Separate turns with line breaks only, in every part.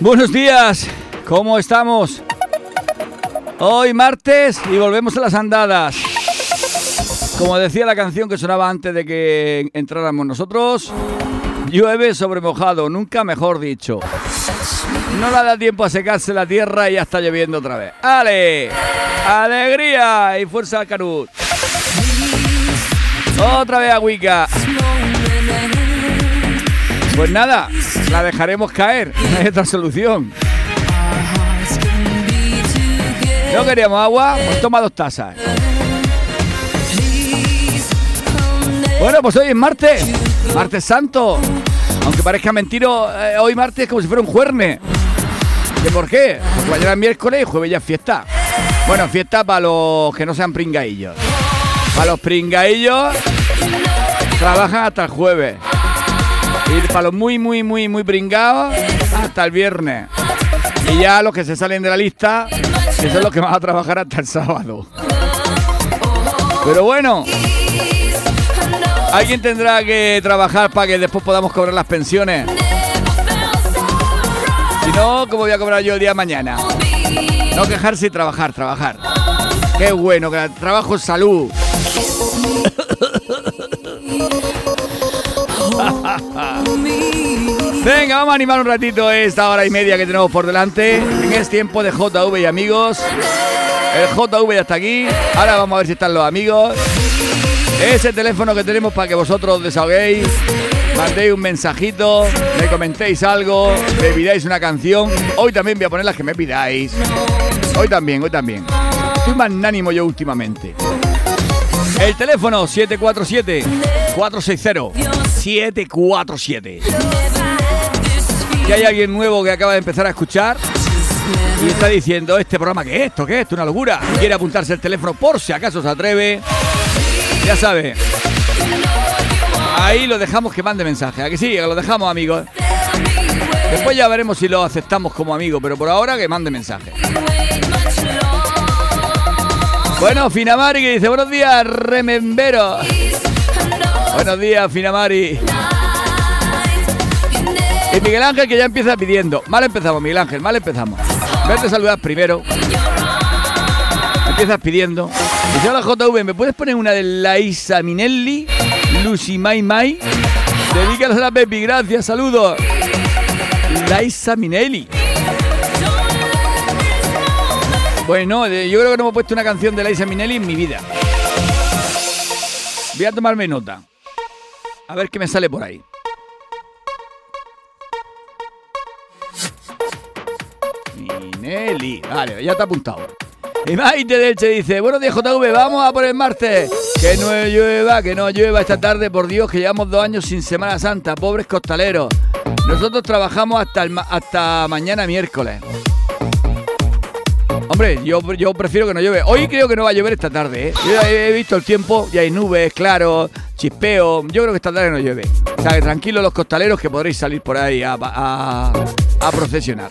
Buenos días, ¿cómo estamos? Hoy martes y volvemos a las andadas. Como decía la canción que sonaba antes de que entráramos nosotros, llueve sobre mojado, nunca mejor dicho. No le da tiempo a secarse la tierra y ya está lloviendo otra vez. ¡Ale! ¡Alegría! Y fuerza al Canut. Otra vez a Wicca. Pues nada, la dejaremos caer. No hay otra solución. ¿No queríamos agua? Pues toma dos tazas. Bueno, pues hoy es martes. Martes santo. Aunque parezca mentiro, eh, hoy martes es como si fuera un juerne. ¿Qué por qué? Porque mañana es miércoles y jueves ya es fiesta. Bueno, fiesta para los que no sean pringaillos. Para los pringaillos trabajan hasta el jueves. Y para los muy, muy, muy, muy pringados hasta el viernes. Y ya los que se salen de la lista, que son los que van a trabajar hasta el sábado. Pero bueno, alguien tendrá que trabajar para que después podamos cobrar las pensiones. Si no, ¿cómo voy a cobrar yo el día de mañana? No quejarse y trabajar, trabajar. Qué bueno, que trabajo salud. Venga, vamos a animar un ratito esta hora y media que tenemos por delante. Es tiempo de JV y amigos. El JV ya está aquí. Ahora vamos a ver si están los amigos. Ese teléfono que tenemos para que vosotros desahoguéis, mandéis un mensajito, me comentéis algo, me pidáis una canción. Hoy también voy a poner las que me pidáis. Hoy también, hoy también. Estoy magnánimo yo últimamente. El teléfono 747-460-747. Que hay alguien nuevo que acaba de empezar a escuchar y está diciendo, ¿este programa qué es esto? ¿Qué es esto? Una locura. Quiere apuntarse el teléfono por si acaso se atreve. Ya sabe. Ahí lo dejamos que mande mensaje. ¿A que sí? Lo dejamos, amigos. Después ya veremos si lo aceptamos como amigo, pero por ahora que mande mensaje. Bueno, Finamari que dice, buenos días, remembero. Buenos días, Finamari. Y Miguel Ángel que ya empieza pidiendo. Mal empezamos, Miguel Ángel, mal empezamos. Vete a saludar primero. Empiezas pidiendo. Dice, hola JV, ¿me puedes poner una de Laisa Minelli? Lucy Mai Mai. Dedícalas a la Pepi, gracias, saludos. Laisa Minelli. Bueno, yo creo que no hemos puesto una canción de Laisa Minelli en mi vida. Voy a tomarme nota. A ver qué me sale por ahí. Minelli. Vale, ya está apuntado. Y Maite Delche dice, buenos días JV, vamos a por el martes. Que no llueva, que no llueva esta tarde, por Dios, que llevamos dos años sin Semana Santa, pobres costaleros. Nosotros trabajamos hasta, el hasta mañana miércoles. Hombre, yo, yo prefiero que no llueve. Hoy creo que no va a llover esta tarde, ¿eh? Yo he visto el tiempo, ya hay nubes, claro, chispeo. Yo creo que esta tarde no llueve. O sea, que tranquilos los costaleros que podréis salir por ahí a, a, a procesionar.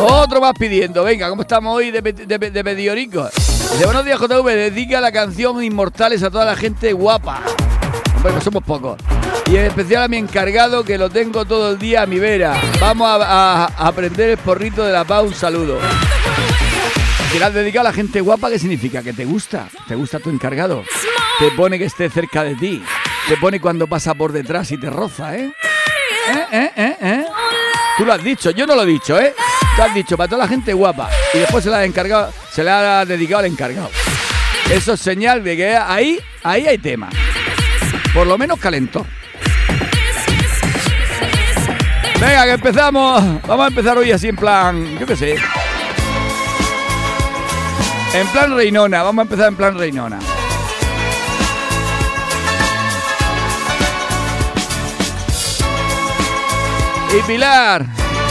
Otro más pidiendo. Venga, ¿cómo estamos hoy de, de, de, pediorico? De buenos días, JV. Dedica la canción Inmortales a toda la gente guapa. Hombre, no somos pocos. Y en especial a mi encargado que lo tengo todo el día a mi vera. Vamos a, aprender el porrito de la paz. Un saludo. Que le has dedicado a la gente guapa, ¿qué significa? Que te gusta. ¿Te gusta tu encargado? Te pone que esté cerca de ti. Te pone cuando pasa por detrás y te roza, ¿eh? ¿Eh, eh, eh, eh? Tú lo has dicho, yo no lo he dicho, ¿eh? Tú has dicho para toda la gente guapa y después se la ha encargado, se le ha dedicado al encargado. Eso es señal de que ahí, ahí hay tema. Por lo menos calentó. Venga, que empezamos. Vamos a empezar hoy así en plan, yo qué sé. En plan Reinona, vamos a empezar en plan Reinona. Y Pilar.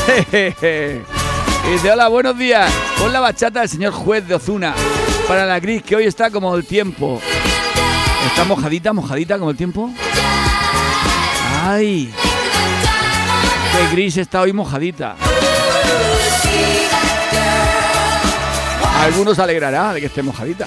y dice, hola, buenos días. Pon la bachata del señor juez de Ozuna para la gris, que hoy está como el tiempo. ¿Está mojadita, mojadita como el tiempo? ¡Ay! ¡Qué gris está hoy mojadita! algunos alegrará de que esté mojadita.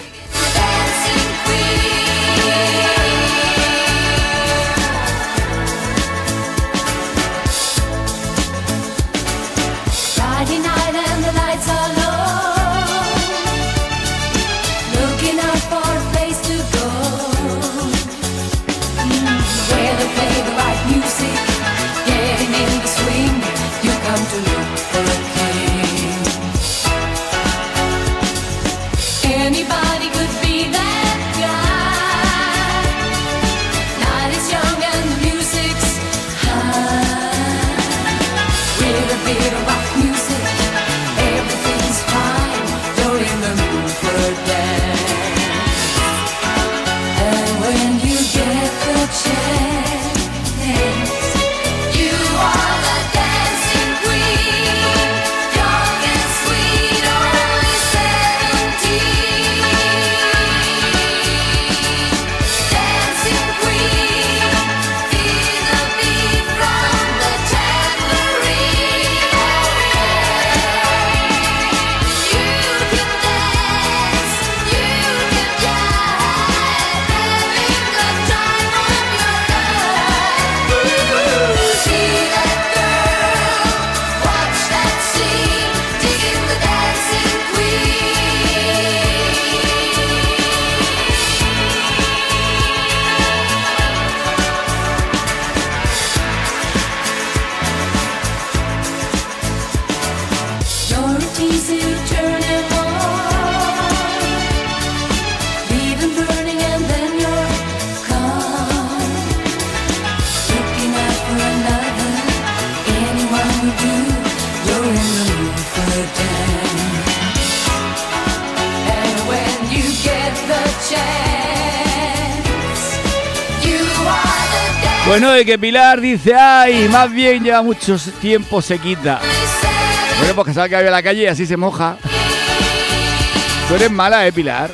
Que Pilar dice, ay, más bien lleva mucho tiempo sequita. Bueno, pues que salga a la calle y así se moja. Tú eres mala, ¿eh, Pilar?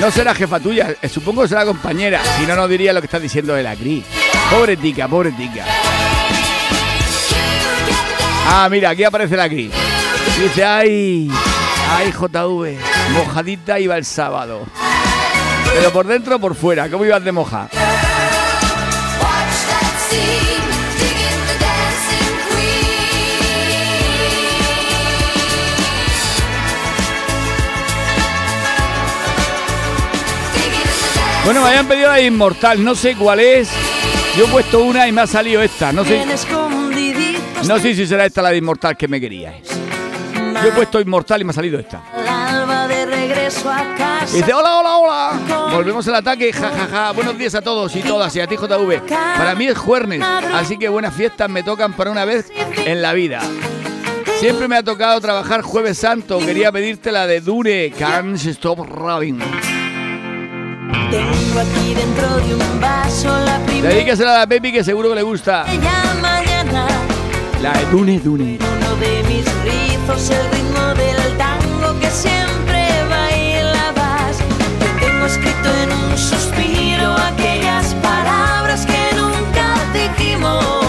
No será jefa tuya, eh, supongo que será compañera. Si no, no diría lo que estás diciendo de la Cris. Pobre tica, pobre tica. Ah, mira, aquí aparece la Cris. Dice, ay, ay, JV, mojadita iba el sábado. Pero por dentro o por fuera, ¿cómo ibas de moja? Bueno, me habían pedido la inmortal, no sé cuál es. Yo he puesto una y me ha salido esta. No sé, no sé si será esta la de inmortal que me queríais. Yo he puesto inmortal y me ha salido esta. Y dice, hola, hola, hola. Volvemos al ataque, jajaja. Ja, ja. Buenos días a todos y todas y a ti, JV. Para mí es jueves, así que buenas fiestas me tocan para una vez en la vida. Siempre me ha tocado trabajar Jueves Santo. Quería pedirte la de Dure, Can't Stop Robin. Tengo aquí dentro de un vaso la primera. Dedícasela a la Pepi que seguro que le gusta. La de Dune Dune. Uno de mis rizos, el ritmo del tango que siempre escrito en un suspiro aquellas palabras que nunca dijimos.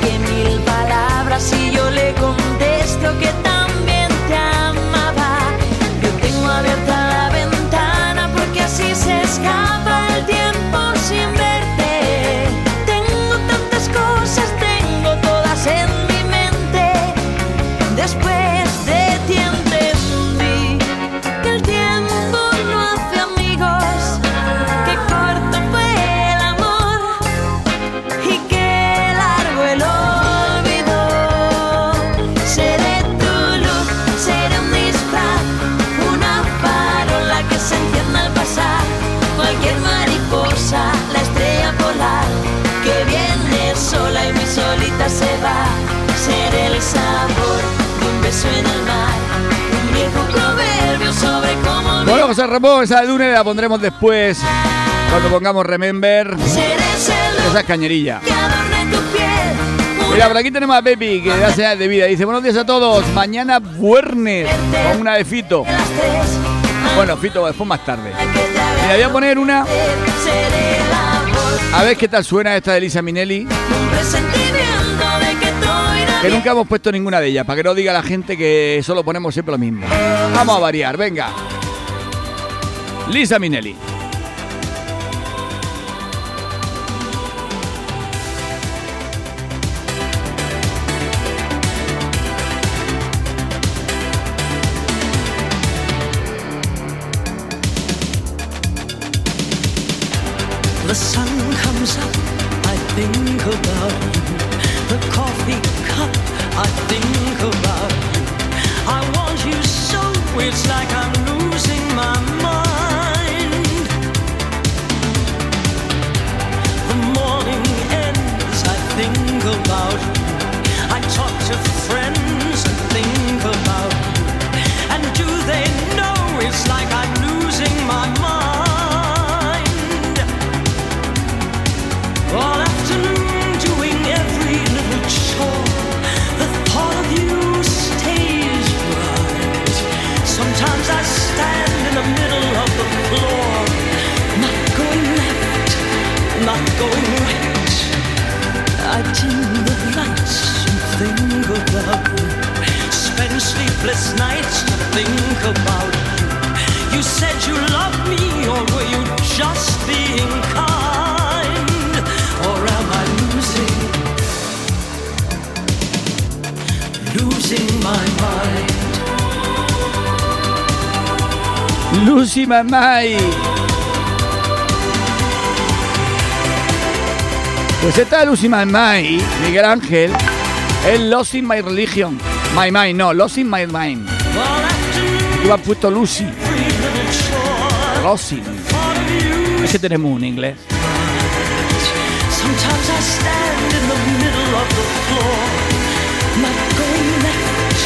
Dice más Ramón, esa de Dune la pondremos después. Cuando pongamos Remember. Esa es cañerilla. Mira, por aquí tenemos a Pepi, que da señales de vida. Dice, buenos días a todos. Mañana viernes, con una de Fito. Bueno, Fito, después más tarde. Mira, voy a poner una... A ver qué tal suena esta de Lisa Minelli. Que nunca hemos puesto ninguna de ellas, para que no diga la gente que solo ponemos siempre lo mismo. Vamos a variar, venga. Lisa Minelli.
The sun comes up, I think about you. The coffee cup, I think about you. I want you so, it's like I'm of you. Spend sleepless nights to think about you. You said you loved me, or were you just being kind? Or am I losing, losing my mind?
Pues esta Lucy Mamai, Miguel Ángel, es Lost in My Religion. My Mind, no, Lost in My Mind. Has puesto Lucy. Lost in.
Thought of you
Es que tenemos un inglés.
Sometimes I stand in the middle of the floor, not going left,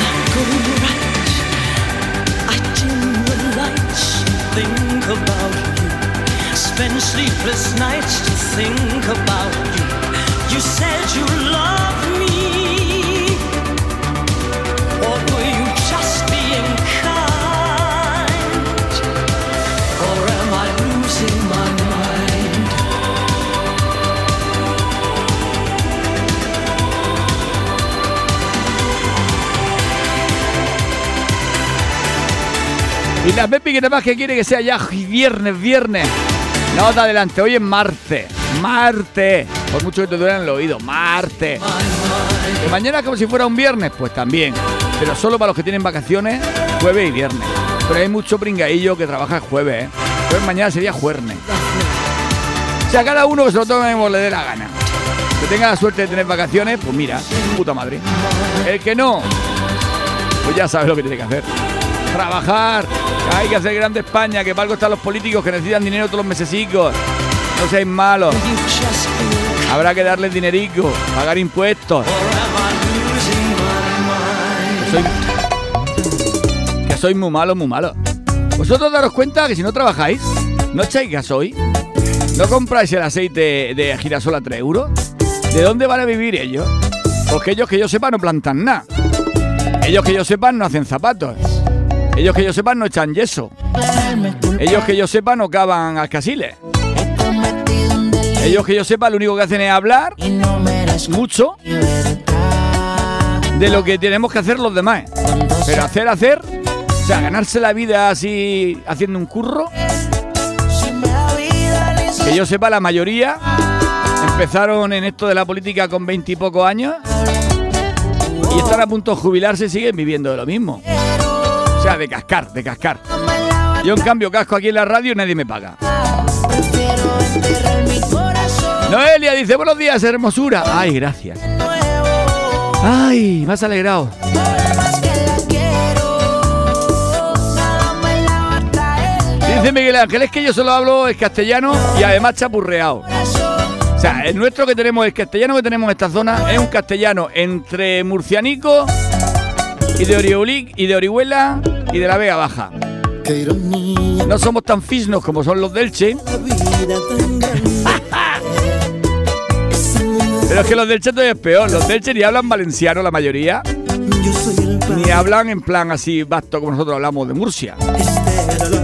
not going right. I dim the lights and think about you. Spend sleepless nights to think about you. You said you loved
Y la Pepi que nada más que quiere que sea ya viernes, viernes. No te adelante, hoy es martes. Martes. Por mucho que te duelen el oído, martes. Que mañana como si fuera un viernes, pues también. Pero solo para los que tienen vacaciones, jueves y viernes. Pero hay mucho pringaillo que trabaja el jueves, ¿eh? Entonces mañana sería jueves. O sea, cada uno que se lo tome como le dé la gana. Que tenga la suerte de tener vacaciones, pues mira, puta madre. El que no, pues ya sabe lo que tiene que hacer. Trabajar. Hay que hacer grande España, que para algo están los políticos que necesitan dinero todos los mesesicos. No seáis malos. Habrá que darles dinerico, pagar impuestos.
mind?
Soy... Que sois muy malos, muy malos. Vosotros daros cuenta que si no trabajáis, no echáis gasoil, no compráis el aceite de girasol a 3 euros. ¿De dónde van a vivir ellos? Porque ellos que yo sepa no plantan nada. Ellos que yo sepan no hacen zapatos. Ellos que yo sepan no echan yeso. Ellos que yo sepa no cavan alcasiles. Ellos que yo sepa lo único que hacen es hablar mucho de lo que tenemos que hacer los demás. Pero hacer, hacer, o sea, ganarse la vida así haciendo un curro, que yo sepa la mayoría empezaron en esto de la política con veinte y pocos años y están a punto de jubilarse y siguen viviendo de lo mismo. De cascar, de cascar. Yo en cambio casco aquí en la radio y nadie me paga. Noelia dice, buenos días, hermosura. Ay, gracias. Ay, me has alegrado. Dice Miguel Ángel, es que yo solo hablo es castellano y además chapurreado. O sea, el nuestro que tenemos, el castellano que tenemos en esta zona es un castellano entre murcianico y de Orihuela y de Orihuela y de la Vega Baja. No somos tan fisnos como son los del Che,
la vida tan grande. Esa mujer,
pero es que los del Che todavía es peor. Los del Che ni hablan valenciano la mayoría, ni hablan en plan así vasto como nosotros hablamos de Murcia.
Este.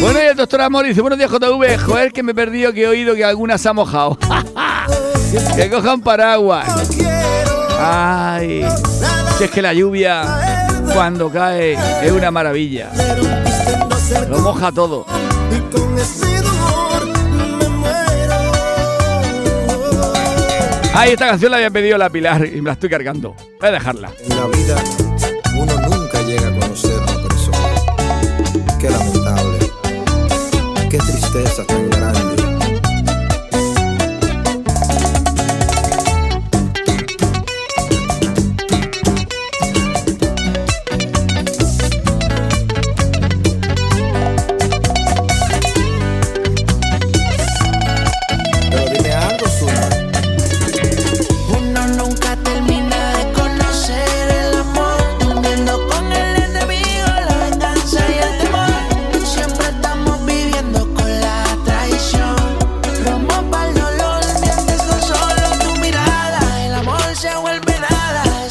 Bueno, y el doctor Amor dice, buenos días JV, joder que me he perdido que he oído que alguna se ha mojado. que cojan paraguas. Ay, si es que la lluvia cuando cae es una maravilla. Lo moja todo. Ay, esta canción la había pedido la Pilar y me la estoy cargando. Voy a dejarla.
En la vida uno nunca llega a conocer a una persona. Qué lamentable. Qué tristeza tan grande.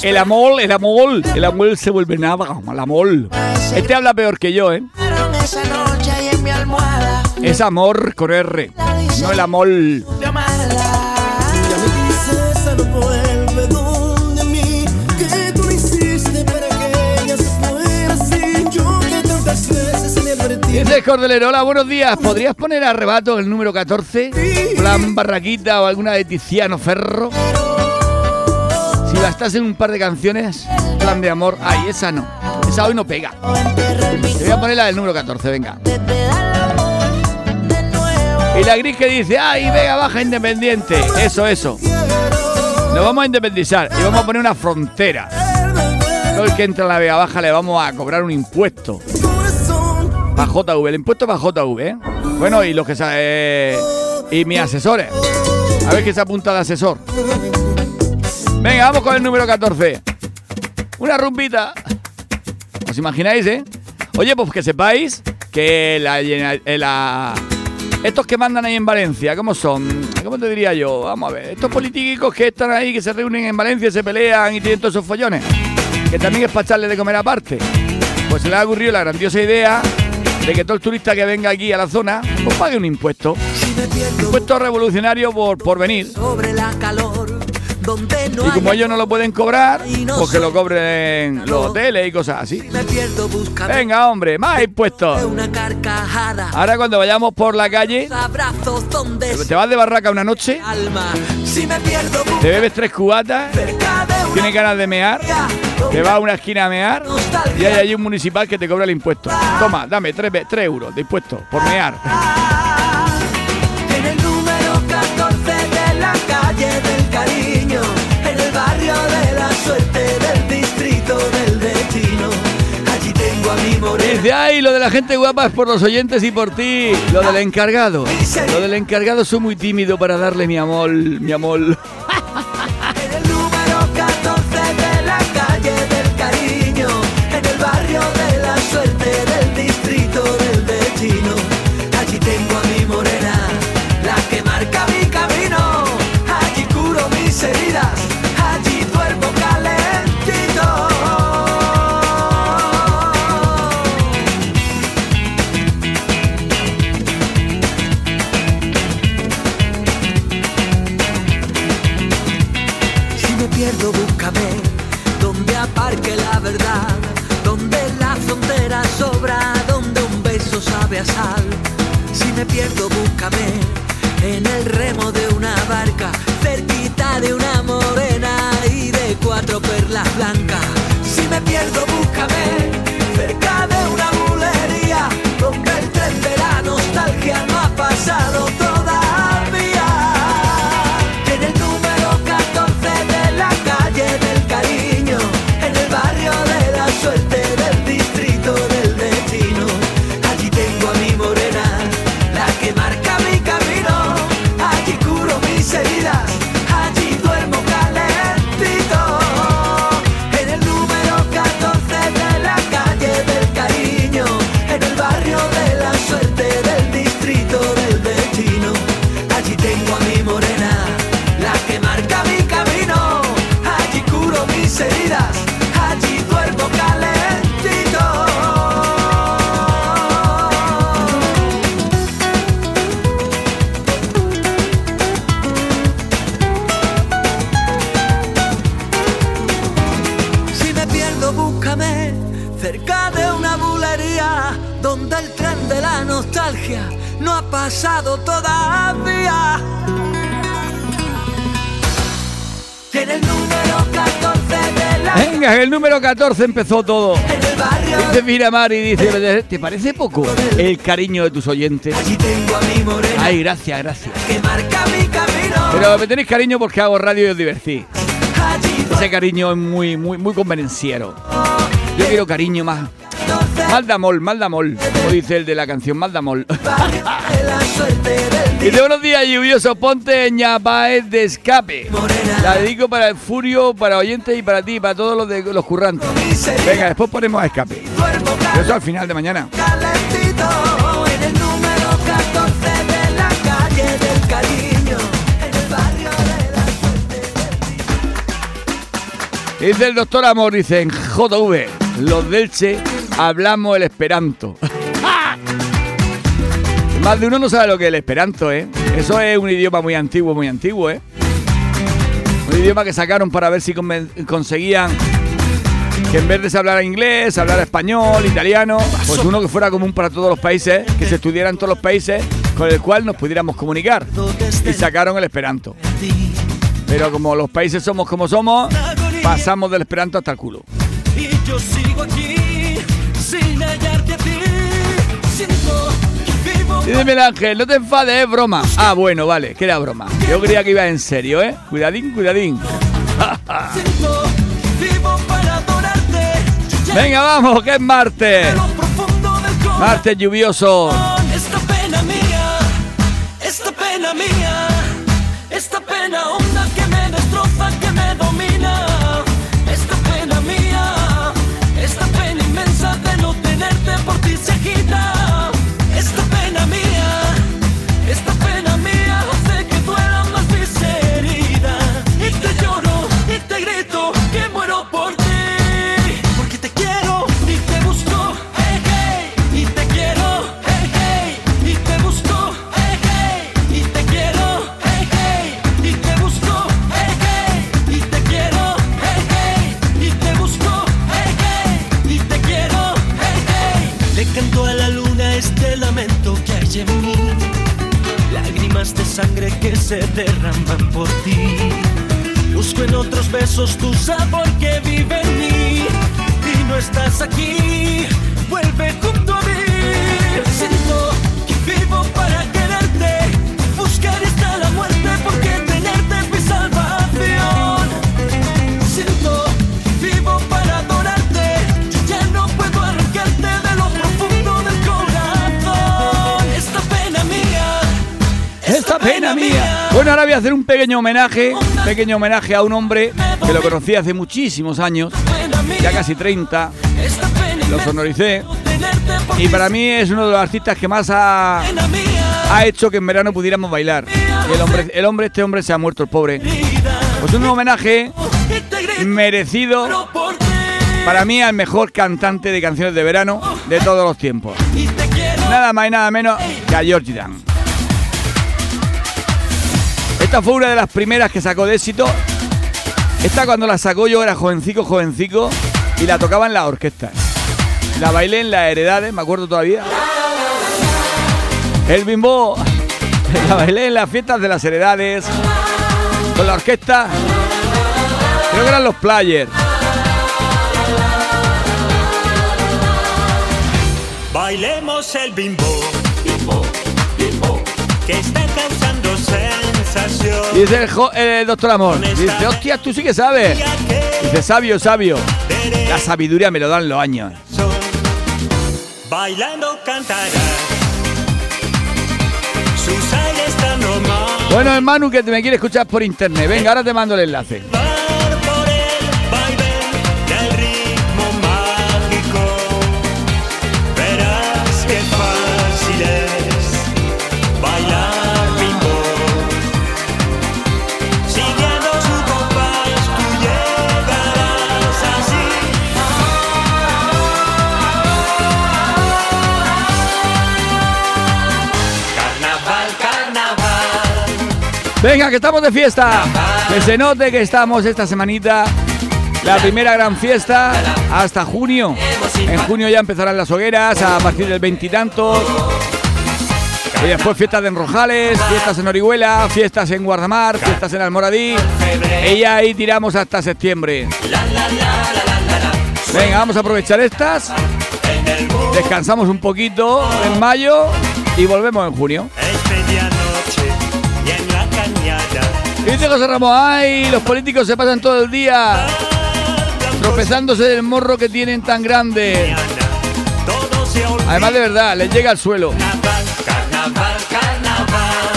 El amor, el amor,
el amor se vuelve nada, el amor. Este habla peor que yo, ¿eh? Es
amor con R, no el amor. Dice Cordelero, hola, buenos días. ¿Podrías poner arrebato el número 14? Plan Barraquita o alguna de Tiziano Ferro. Si bastas en un par de canciones, plan de amor. Ay, esa no. Esa hoy no pega. Te voy a poner la del número 14, venga. Y la gris que dice, ay, venga, baja independiente. Eso, eso. Nos vamos a independizar y vamos a poner una frontera. Todo el que entra en la Vega Baja le vamos a cobrar un impuesto. Para JV, el impuesto para JV, ¿eh? Bueno, y los que eh, y mis asesores. A ver qué se apunta de asesor. Venga, vamos con el número 14. Una rumbita. ¿Os imagináis, eh? Oye, pues que sepáis que eh, la- estos que mandan ahí en Valencia, ¿cómo son? ¿Cómo te diría yo? Vamos a ver. Estos políticos que están ahí, que se reúnen en Valencia, se pelean y tienen todos esos follones. Que también es para echarle de comer aparte. Pues se le ha ocurrido la grandiosa idea de que todo el turista que venga aquí a la zona, pues pague un impuesto.
Pierdo
Impuesto revolucionario por, por venir.
sobre la calor, donde no
Y como ellos no lo pueden cobrar,
Y no
que
sé.
lo cobren los hoteles y cosas así. Venga, hombre, más impuestos. Ahora cuando vayamos por la calle, te vas de barraca una noche, te bebes tres cubatas, tienes ganas de mear, te vas a una esquina a mear y hay allí un municipal que te cobra el impuesto. Toma, dame tres euros de impuesto por mear. Dice, ay, lo de la gente guapa es por los oyentes y por ti. Lo del encargado. Lo del encargado soy muy tímido para darle mi amor, mi amor.
14
empezó todo. Dice mira Mari, dice, ¿te parece poco el cariño de tus oyentes? Ay, gracias, gracias. Pero me tenéis cariño porque hago radio y os divertís.
allí
Ese cariño es muy, muy, muy convenenciero. Yo quiero cariño más.
14
Mal de amor, mal de amor. Como dice el de la canción, mal de amor.
barrio de la suerte del
Y de buenos días, lluvioso. Ponte ñapaez de escape. La dedico para el Furio, para oyentes y para ti, para todos los de los currantes. Venga, después ponemos a escape. Pero eso al final de mañana.
calentito en el número 14 de la calle del cariño, en el barrio de la suerte.
Dice el doctor Amor, dice en JV, los del Che hablamos el esperanto.
Más de uno no sabe lo que es el esperanto, ¿eh? Eso es un idioma muy antiguo, muy antiguo, ¿eh? Un idioma que sacaron para ver si conseguían que en vez de se hablara inglés, se hablara español, italiano, pues uno que fuera común para todos los países, que se estudiara en todos los países, con el cual nos pudiéramos comunicar. Y sacaron el esperanto. Pero como los países somos como somos, pasamos del esperanto hasta el culo.
Y yo sigo aquí sin hallarte a ti. Siento que vivo
Dice Miguel Ángel, no te enfades, es broma. Ah, bueno, vale, que era broma. Yo creía que iba en serio, ¿eh? Cuidadín, cuidadín. Venga, vamos, que es martes. Martes lluvioso.
Sangre que se derraman por ti. Busco en otros besos tu sabor que vive en mí y no estás aquí. Vuelve junto a mí. Siento que vivo para
Bueno, ahora voy a hacer un pequeño homenaje, un pequeño homenaje a un hombre que lo conocí hace muchísimos años, ya casi 30,
Esta pena
lo sonoricé, y para mí es uno de los artistas que más ha, hecho que en verano pudiéramos bailar. El hombre, el hombre, este hombre se ha muerto, el pobre. Pues un homenaje merecido para mí al mejor cantante de canciones de verano de todos los tiempos. Nada más y nada menos que a George Dan. Esta fue una de las primeras que sacó de éxito. Esta cuando la sacó yo era jovencico, jovencico y la tocaba en la orquesta. La bailé en las heredades, me acuerdo todavía. El bimbo. La bailé en las fiestas de las heredades. Con la orquesta. Creo que eran los players.
Bailemos el bimbo, bimbo, que está causando.
Dice el, jo- el doctor Amor. Dice, hostia, tú sí que sabes. Dice, sabio, sabio. La sabiduría me lo dan los años.
bailando cantará.
Bueno, hermano, que te me quiere escuchar por internet. Venga, ahora te mando el enlace. Venga, que estamos de fiesta. Que se note que estamos esta semanita. La primera gran fiesta hasta junio. En junio ya empezarán las hogueras a partir del veintitantos. Y después fiestas de Enrojales, fiestas en Orihuela, fiestas en Guardamar, fiestas en Almoradí. Y ya ahí tiramos hasta septiembre. Venga, vamos a aprovechar estas. Descansamos un poquito en mayo y volvemos en junio. Dice José Ramos, ay, los políticos se pasan todo el día tropezándose del morro que tienen tan grande. Además de verdad, les llega al suelo.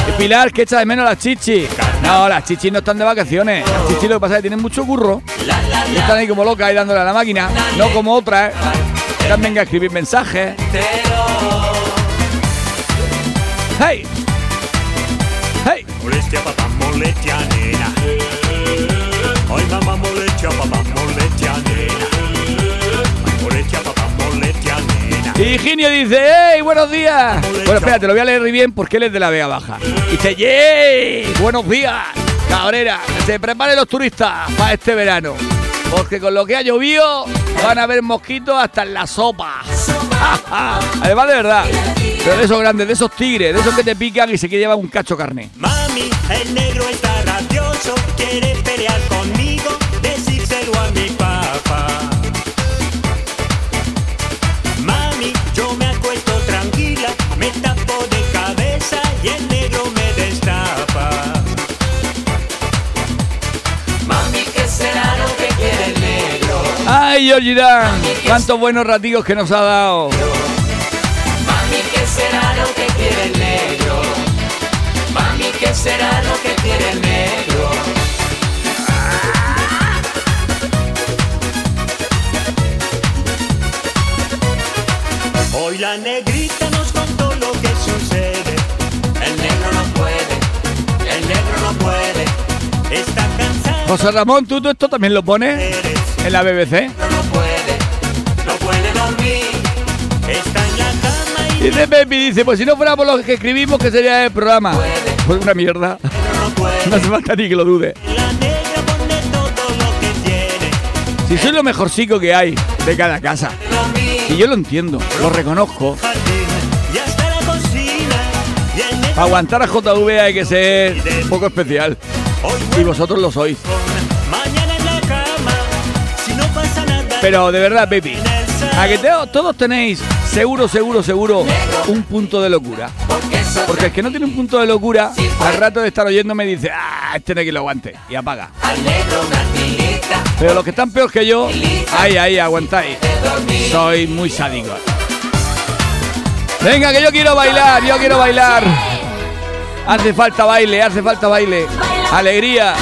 Y Pilar, que echa de menos las chichis. No, las chichis no están de vacaciones. Las chichis lo que pasa es que tienen mucho curro. Y están ahí como locas ahí dándole a la máquina. No como otras, ¿eh? que también a escribir mensajes. ¡Hey! ¡Hey! Dice, ¡Hey, buenos días! Bueno, espérate, lo voy a leer bien porque él es de la Vega Baja. Dice, ¡Yey! Buenos días, Cabrera. Se preparen los turistas para este verano. Porque con lo que ha llovido van a haber mosquitos hasta en la sopa. Además, de verdad. Pero de esos grandes, de esos tigres, de esos que te pican y se que llevan un cacho carne.
Mami, el negro está rabioso, quiere pelear conmigo,
¡Ay, Georgirán! ¡Cuántos buenos ratigos que nos ha dado!
Mami, ¿qué será lo que quiere el negro? Mami, ¿qué será lo que quiere el negro?
Hoy la negrita nos contó lo que sucede.
El negro no puede, el negro no puede,
Está cansado,
José Ramón, ¿tú, tú esto también lo pones en la BBC?
Y
Dice Pepi, dice, pues si no fuera por lo que escribimos, ¿qué sería el programa? Pues una mierda.
No
hace falta ni que lo dude. Si soy lo mejorcico que hay de cada casa. Y yo lo entiendo, lo reconozco. Aguantar a JV hay que ser un poco especial. Y vosotros lo sois. Pero de verdad,
salón,
a todos tenéis seguro, seguro, seguro un punto de locura.
Porque
el que no tiene un punto de locura, al rato de estar oyéndome dice, ah, este no hay que lo aguante. Y apaga. Pero los que están peor que yo, ahí, ahí, aguantáis. Soy muy sádico. Venga, que yo quiero bailar, yo quiero bailar. Hace falta baile, hace falta baile. Alegría.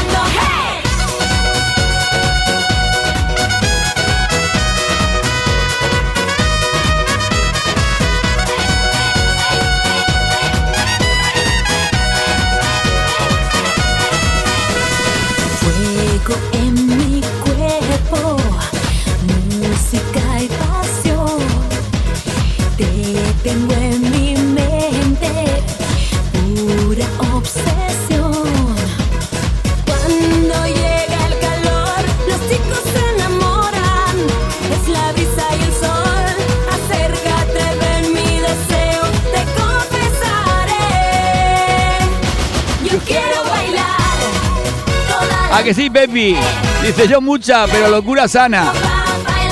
Que sí, Pepi? Dice yo mucha, pero locura sana.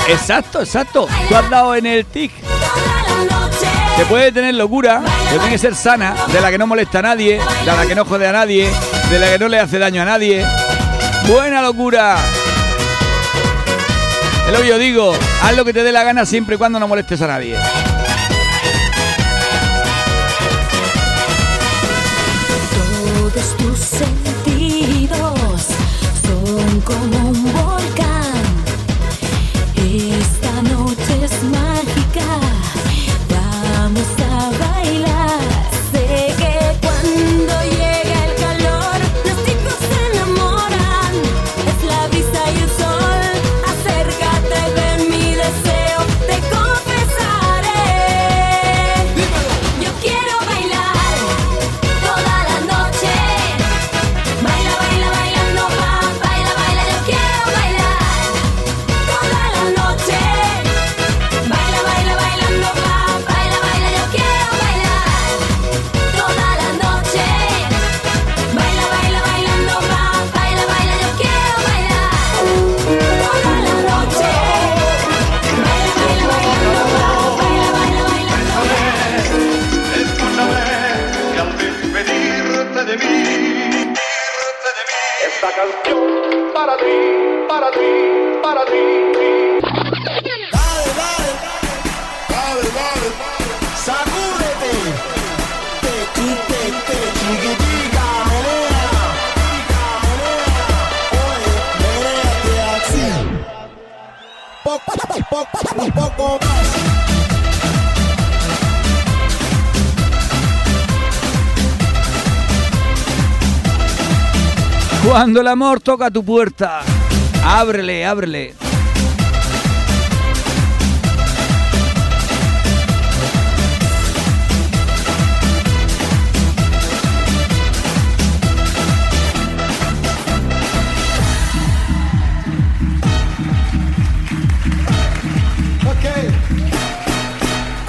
Exacto, exacto. Tú has dado en el tic. Se puede tener locura, pero tiene que ser sana, de la que no molesta a nadie, de la que no jode a nadie, de la que no le hace daño a nadie. Buena locura. Es lo que yo digo, haz lo que te dé la gana siempre y cuando no molestes a nadie.
Un
poco más.
Cuando el amor toca tu puerta, ábrele, ábrele.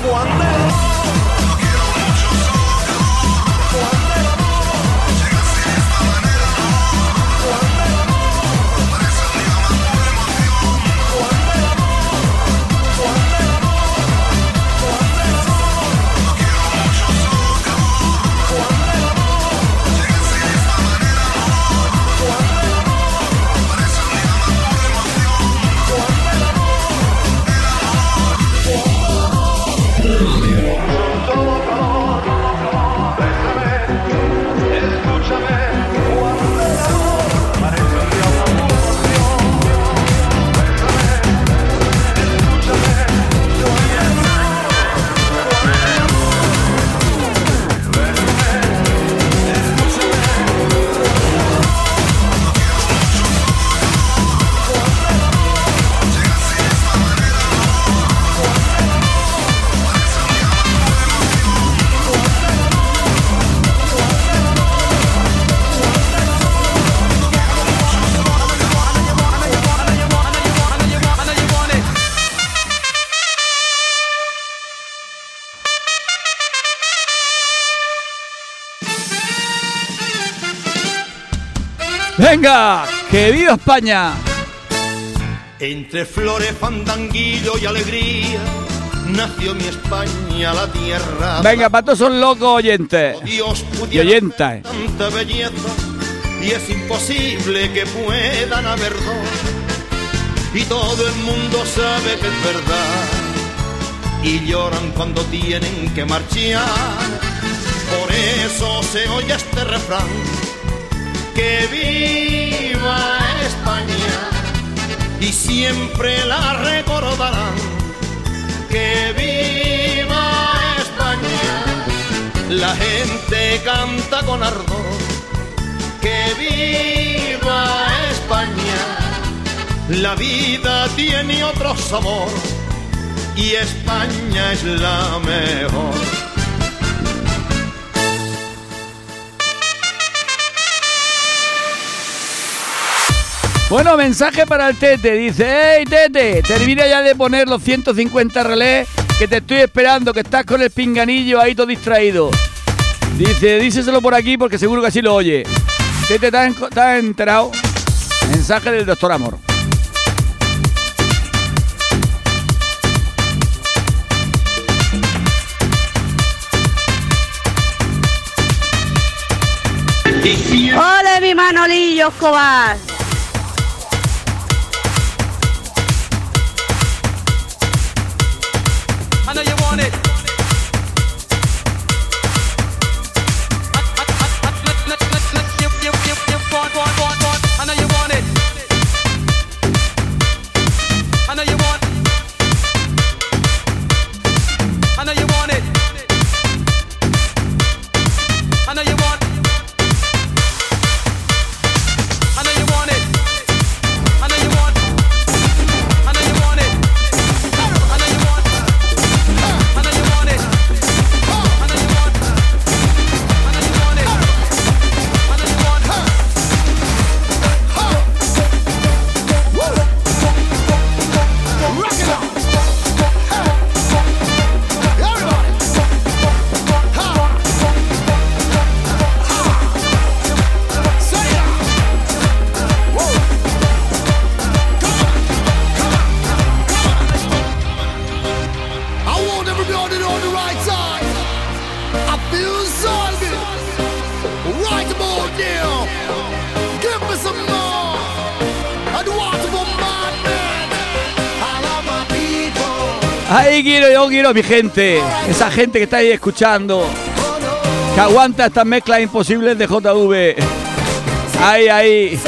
Quảng Nam Venga, que viva España.
Entre flores, fandanguillo y alegría nació mi España, la tierra.
Venga, para todos son locos oyentes.
Oh, Dios
Y oyentas.
tanta belleza y es imposible que puedan haber dos. Y todo el mundo sabe que es verdad y lloran cuando tienen que marchar. Por eso se oye este refrán, que viva España y siempre la recordarán. Que viva España, la gente canta con ardor. Que viva España, la vida tiene otro sabor y España es la mejor.
Bueno, mensaje para el Tete. Dice, hey Tete, termina ya de poner los 150 relés que te estoy esperando, que estás con el pinganillo ahí todo distraído. Dice, díselo por aquí porque seguro que así lo oye. Tete, ¿estás, en- estás enterado? Mensaje del doctor Amor.
¡Ole, mi Manolillo Escobar!
Quiero, a mi gente. Esa gente que está ahí escuchando. Que aguanta estas mezclas imposibles de JV. Ahí, ahí.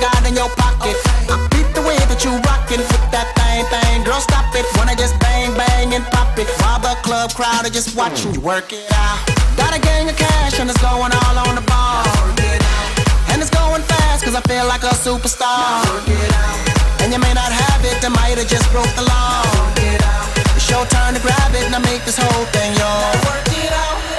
got in your pocket. I beat the way that you rockin' with that thing, thing. Girl, stop it. Wanna just bang, bang and pop it while the club crowd are just watching you work it out. Got a gang of cash and it's going all on the ball. And it's going fast cause I feel like a superstar. And you may not have it, I might have just broke the law. It's your turn to grab it and I make this whole thing yours.
Work it
out.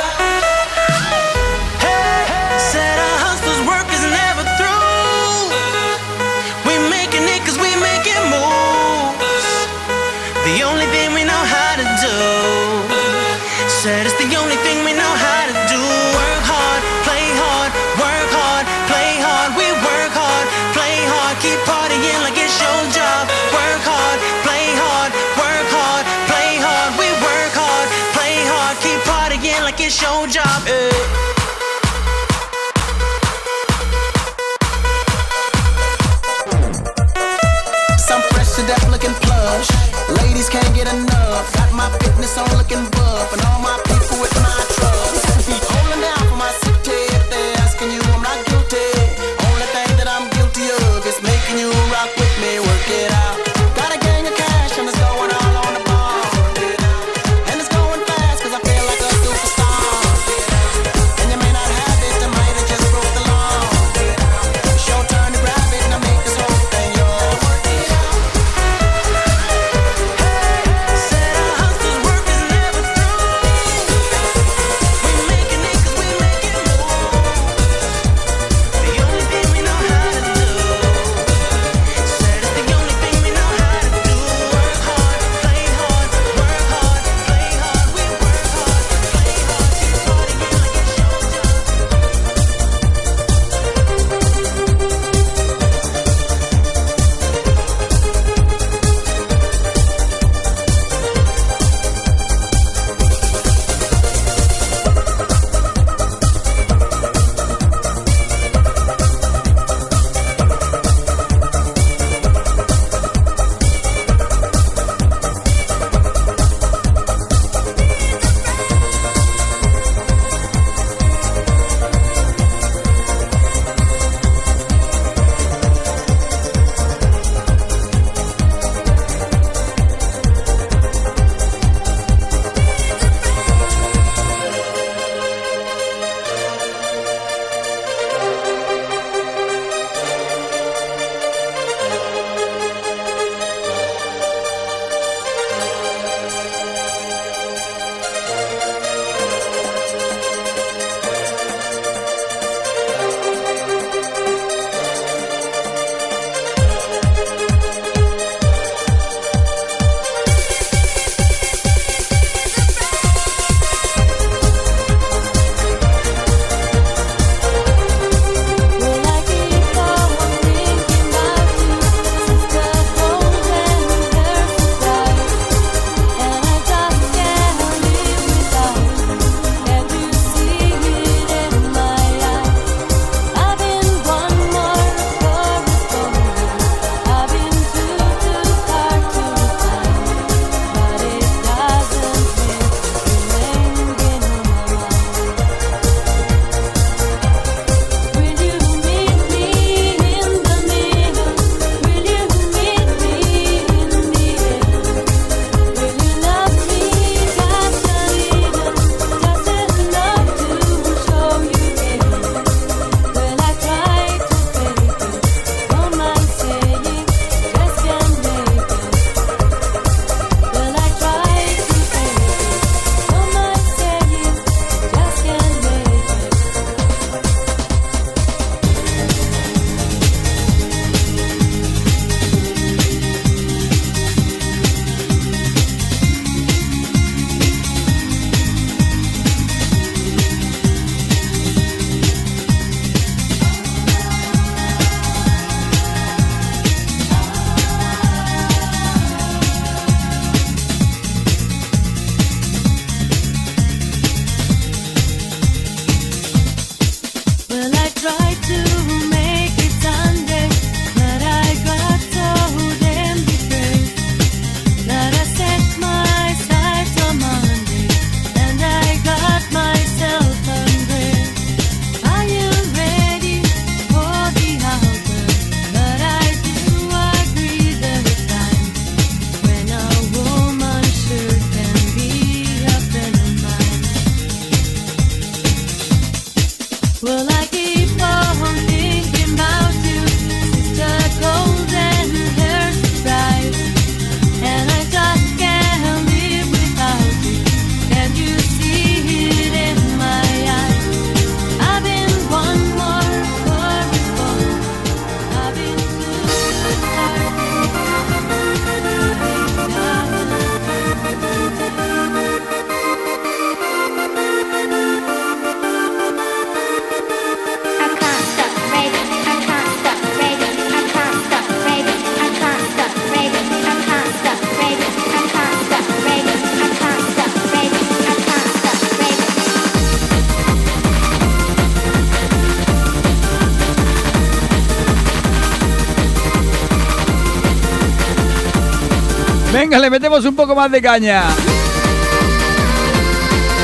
Un poco más de caña.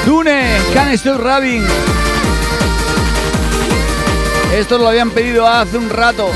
Dune, Can Still Rabin. Esto lo habían pedido hace un rato.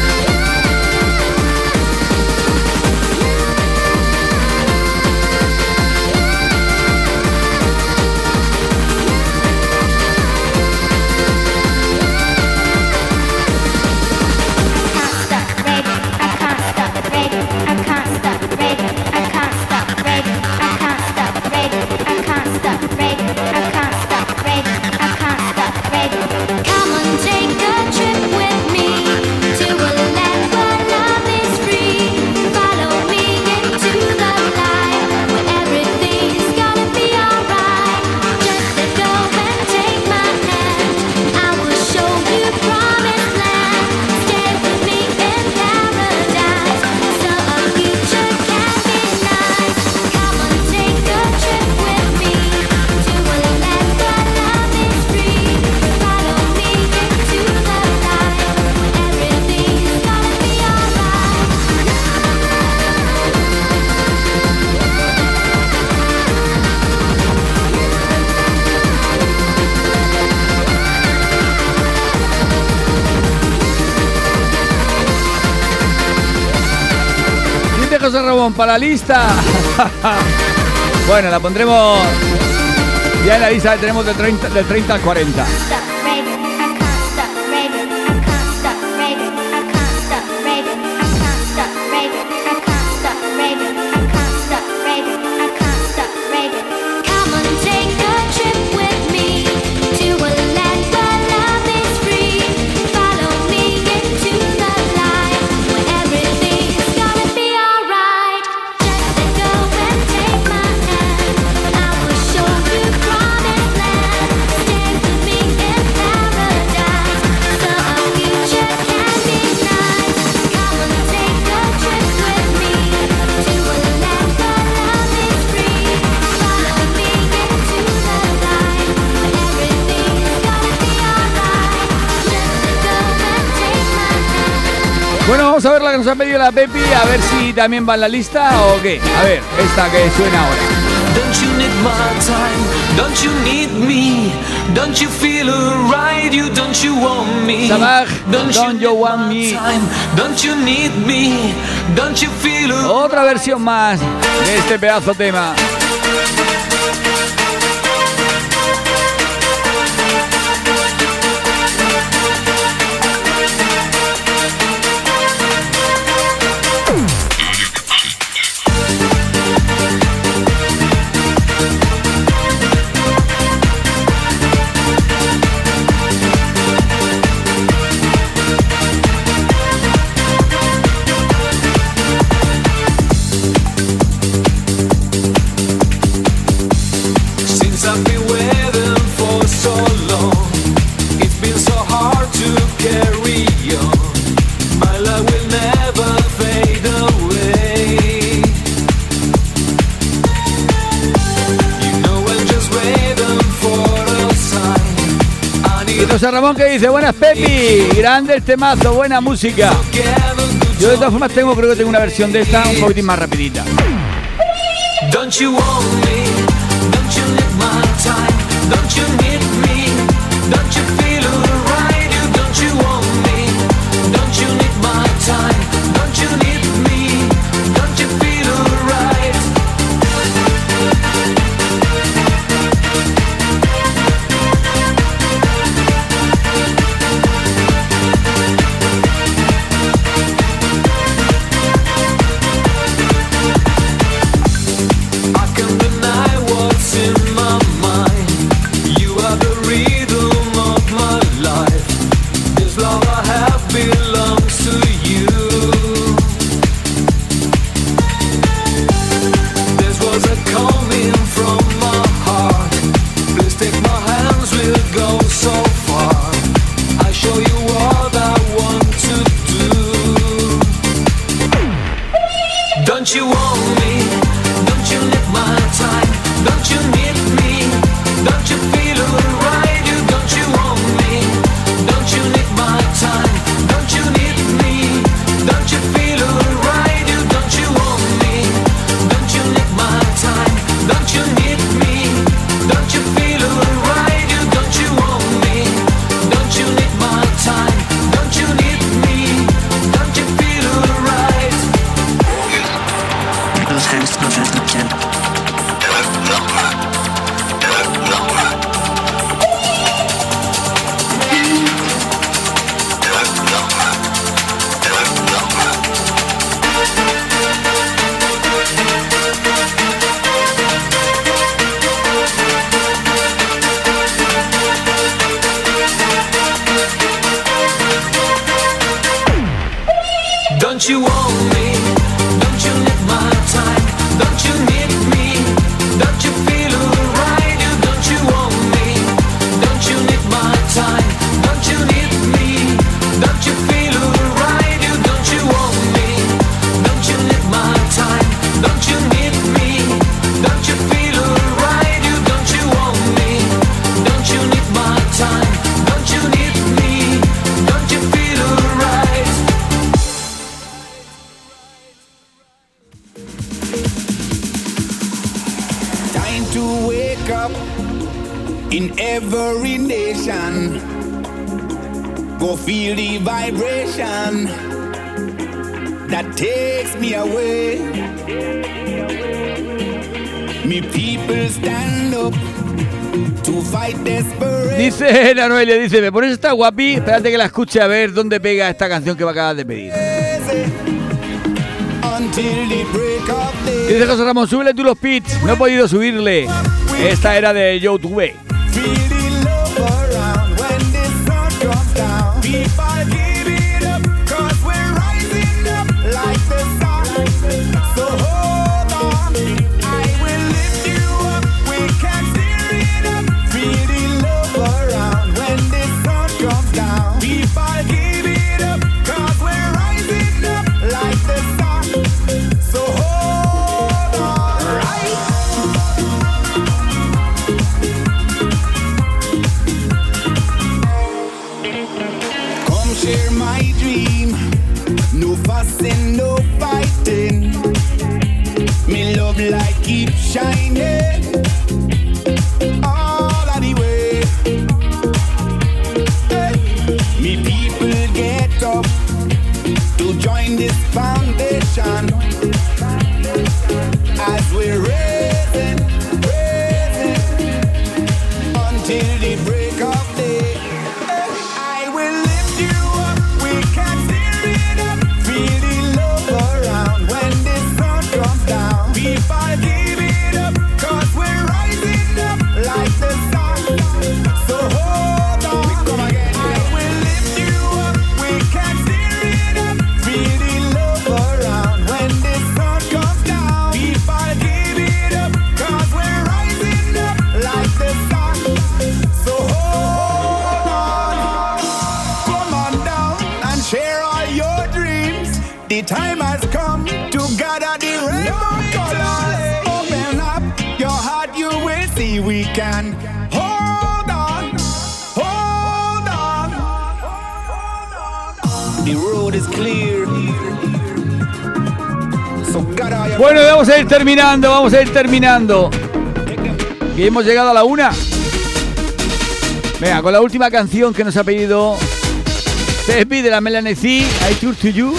Para la lista. bueno, la pondremos ya en la lista que tenemos del 30, del 30 al 40. Bueno, vamos a ver la que nos ha pedido la Pepi, a ver si también va en la lista o qué. A ver, esta que suena ahora.
Don't you need my time? Don't you need me? Don't you feel alright? You don't you want me?
Sabaj,
don't,
don't you want me?
Time? Don't you need me? Don't you feel alright?
Otra versión más de este pedazo tema. Ramón que dice, buenas Pepi, grande el temazo, buena música. Yo de todas formas tengo, creo que tengo una versión de esta un poquitín más rapidita.
dice, me pones esta guapi, espérate que la escuche a ver dónde pega esta canción que me acabas de pedir. Dice José Ramón, súbele tú los pits, no he podido subirle. Esta era de YouTube. vamos a ir terminando. Que hemos llegado a la una. Venga, con la última canción que nos ha pedido Sepi de la Melanie C, I Tour to You.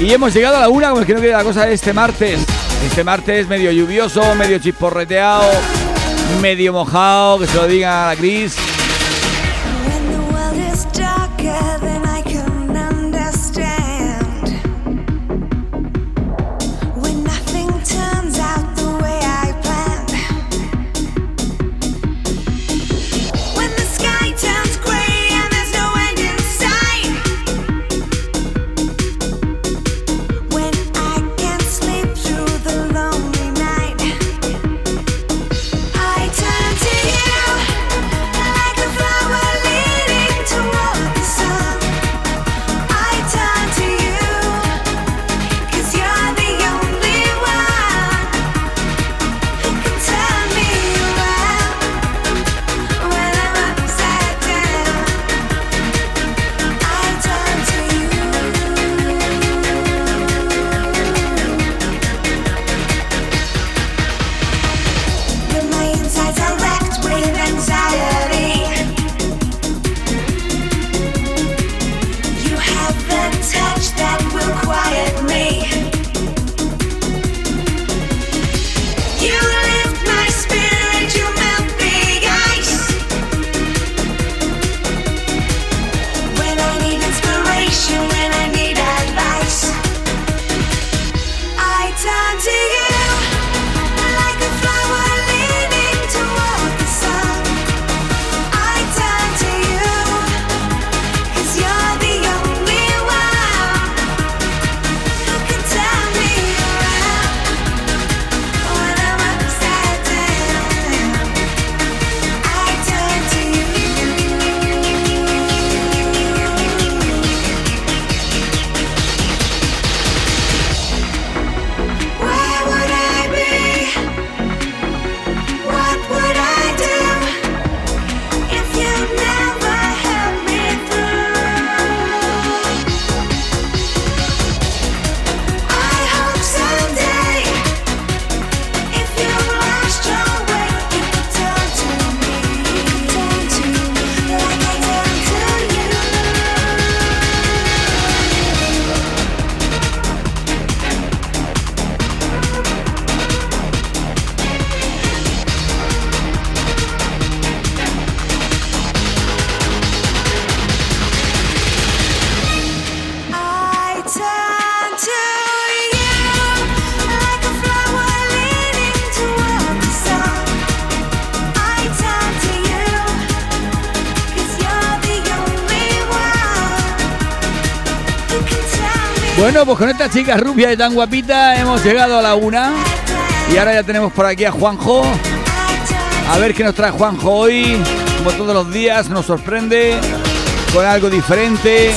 Y hemos llegado a la una, como es que no queda la cosa este martes. Este martes medio lluvioso, medio chisporreteado, medio mojado, que se lo diga a la Cris.
Bueno, pues con esta chica rubia y tan guapita hemos llegado a la una. Y ahora ya tenemos por aquí a Juanjo. A ver qué nos trae Juanjo hoy. Como todos los días, nos sorprende con algo diferente.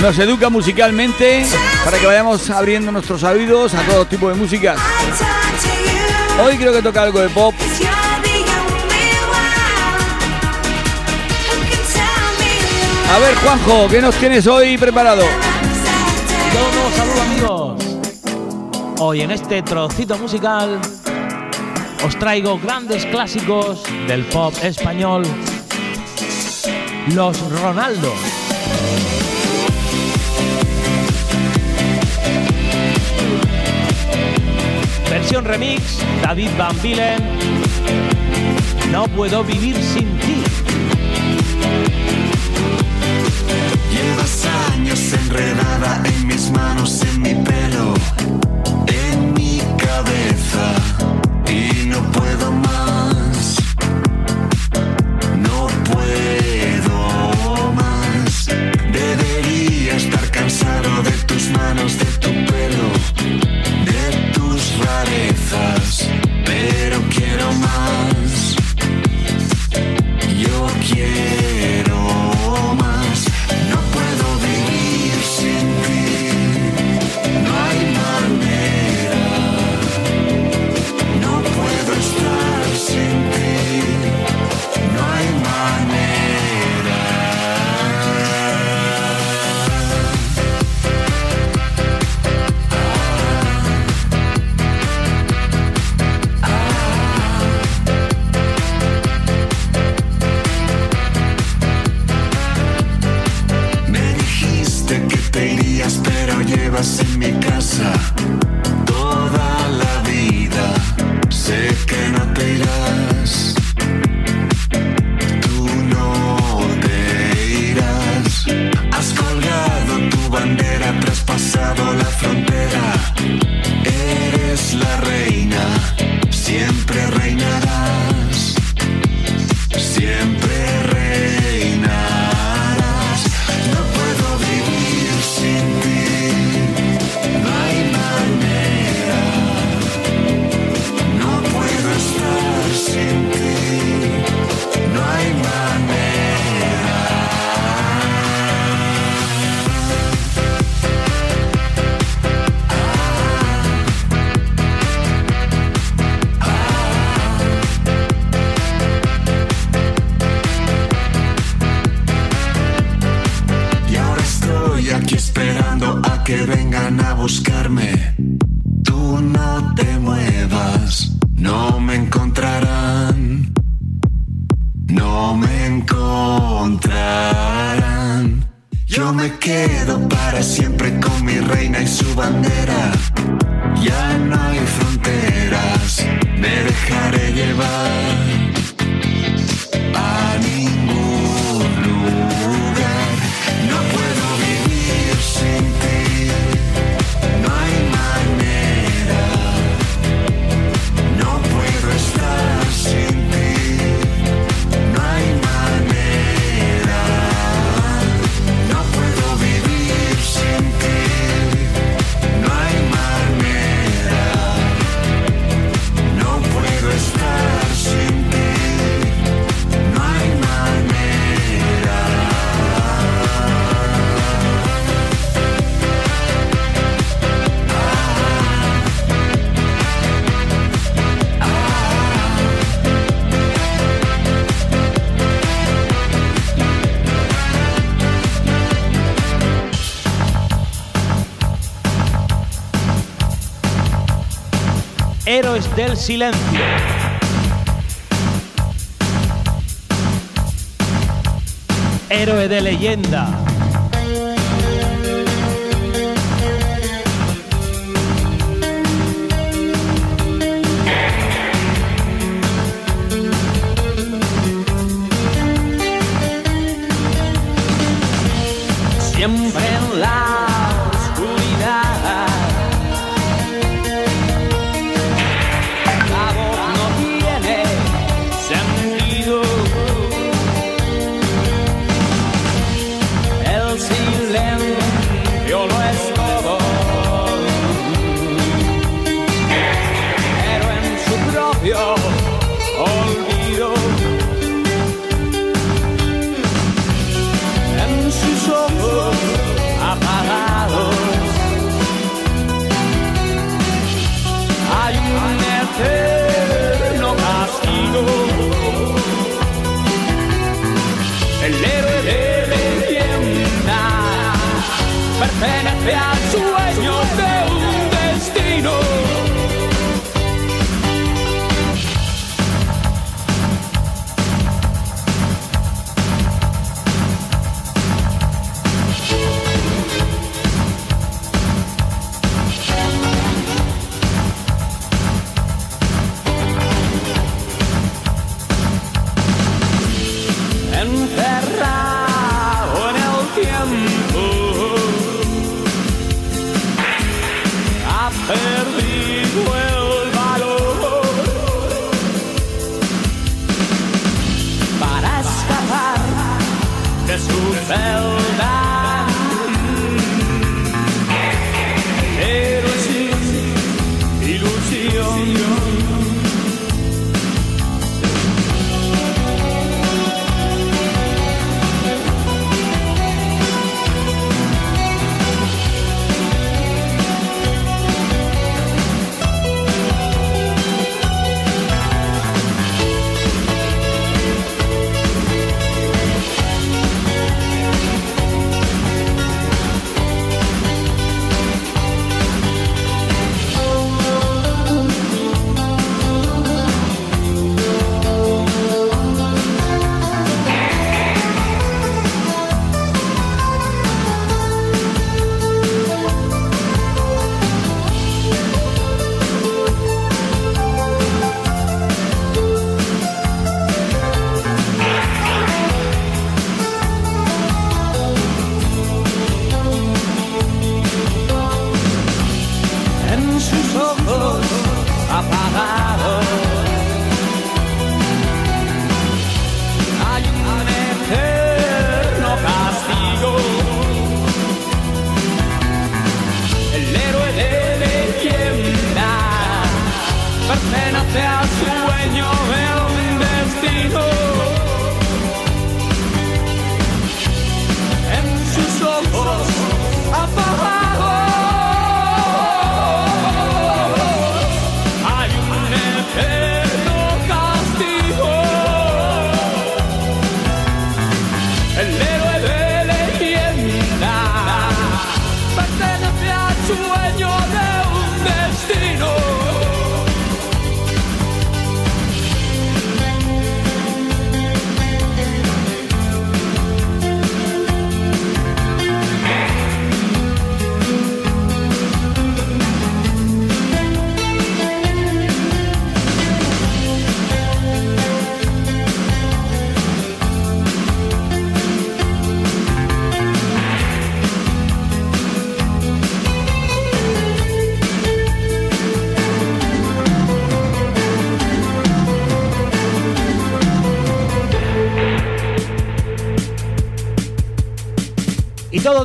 Nos educa musicalmente para que vayamos abriendo nuestros oídos a todo tipo de músicas. Hoy creo que toca algo de pop. A ver, Juanjo, ¿qué nos tienes hoy preparado?
Todos amigos. Hoy en este trocito musical os traigo grandes clásicos del pop español. Los Ronaldo. Versión remix, David Van Villen. No puedo vivir sin ti.
En mis manos, en mi pelo, a buscarme. Tú no te muevas, no me encontrarán. No me encontrarán. Yo me quedo para siempre con mi reina y su bandera. Ya no hay fronteras, me dejaré llevar
Del Silencio. Héroe de leyenda.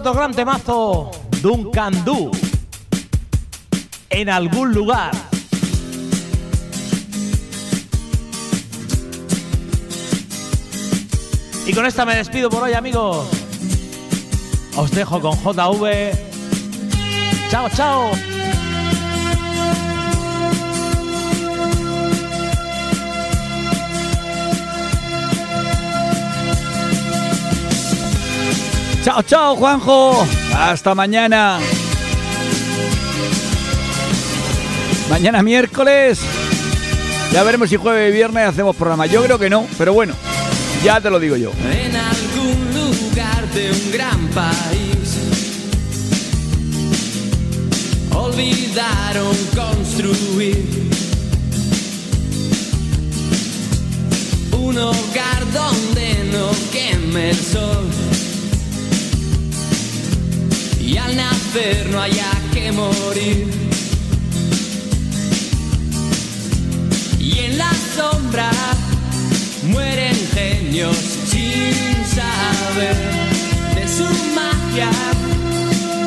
Otro gran temazo, Duncan Du. En algún lugar. Y con esta me despido por hoy, amigos. Os dejo con JV. Chao, chao.
Chao, chao, Juanjo. Hasta mañana. Mañana miércoles. Ya veremos si jueves y viernes hacemos programa. Yo creo que no, pero bueno, ya te lo digo yo.
En algún lugar de un gran país olvidaron construir un hogar donde no queme el sol y al nacer no haya que morir. Y en la sombra mueren genios sin saber de su magia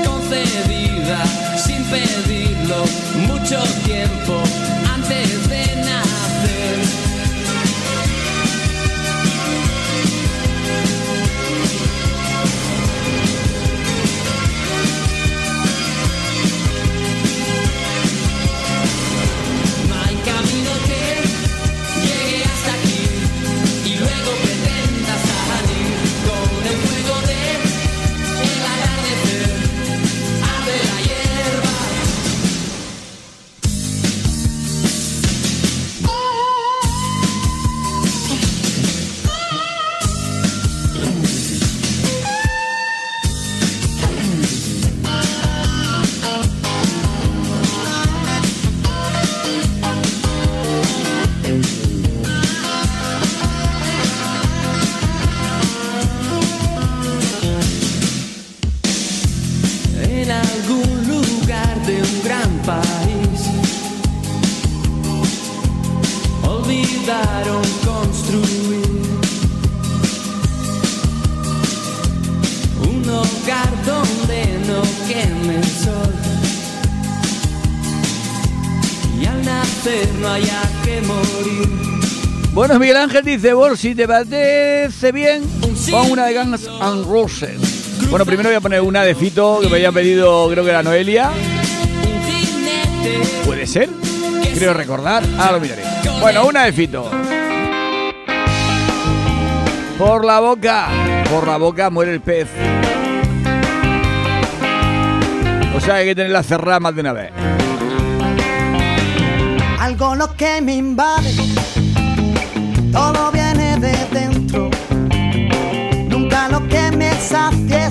concedida sin pedirlo mucho tiempo antes de nacer. en algún lugar de un gran
país. Olvidaron construir un hogar donde no queme el sol. Y al nacer no haya que morir.
Buenos Miguel Ángel dice, Bor, si te parece bien, pon una de Guns and Roses. Bueno, primero voy a poner una de Fito que me había pedido, creo que era Noelia. ¿Puede ser? Creo recordar. Ah, lo miraré. Bueno, una de Fito. Por la boca. Por la boca muere el pez. O sea, hay que tenerla cerrada más de una vez.
Algo lo que me invade, todo viene de dentro. Nunca lo que me siempre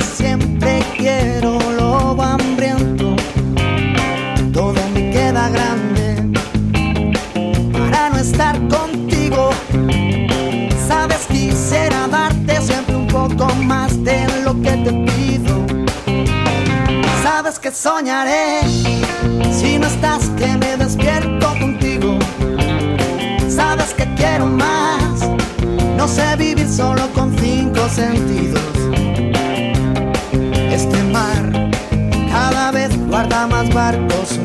quiero lo hambriento. Todo me queda grande para no estar contigo. Sabes, quisiera darte siempre un poco más de lo que te pido. Sabes que soñaré si no estás que me despierto contigo. Sabes que quiero más. No sé vivir solo con cinco sentidos. Más barcos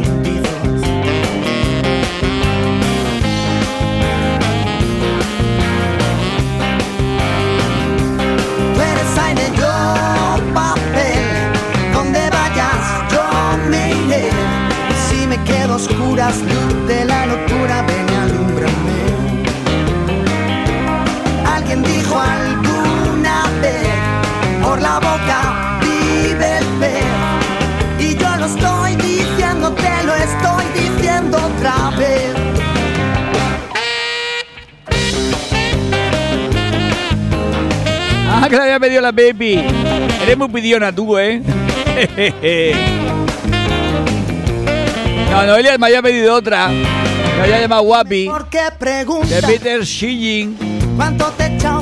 que le había pedido la baby. Eres muy pidiona tú, ¿eh? no, Noelia me había pedido otra. Me había llamado Guapi.
¿Por qué preguntas
De Peter Schilling.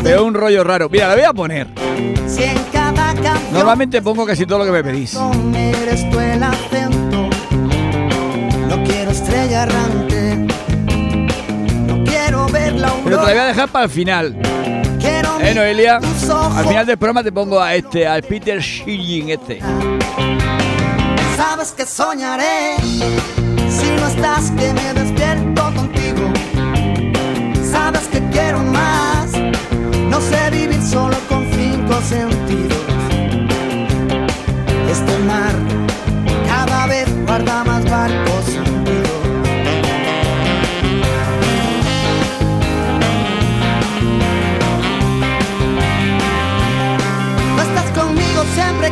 Veo un rollo raro. Mira, la voy a poner.
si en cada canción
Normalmente pongo casi todo lo que me pedís.
tú el acento? No quiero estrella errante, no quiero ver la
Pero te la voy a dejar para el final. ¿Eh, Noelia? Al final del programa te pongo a este, al Peter Schilling este.
Sabes que soñaré si no estás que me despierto contigo. Sabes que quiero más. No sé vivir solo con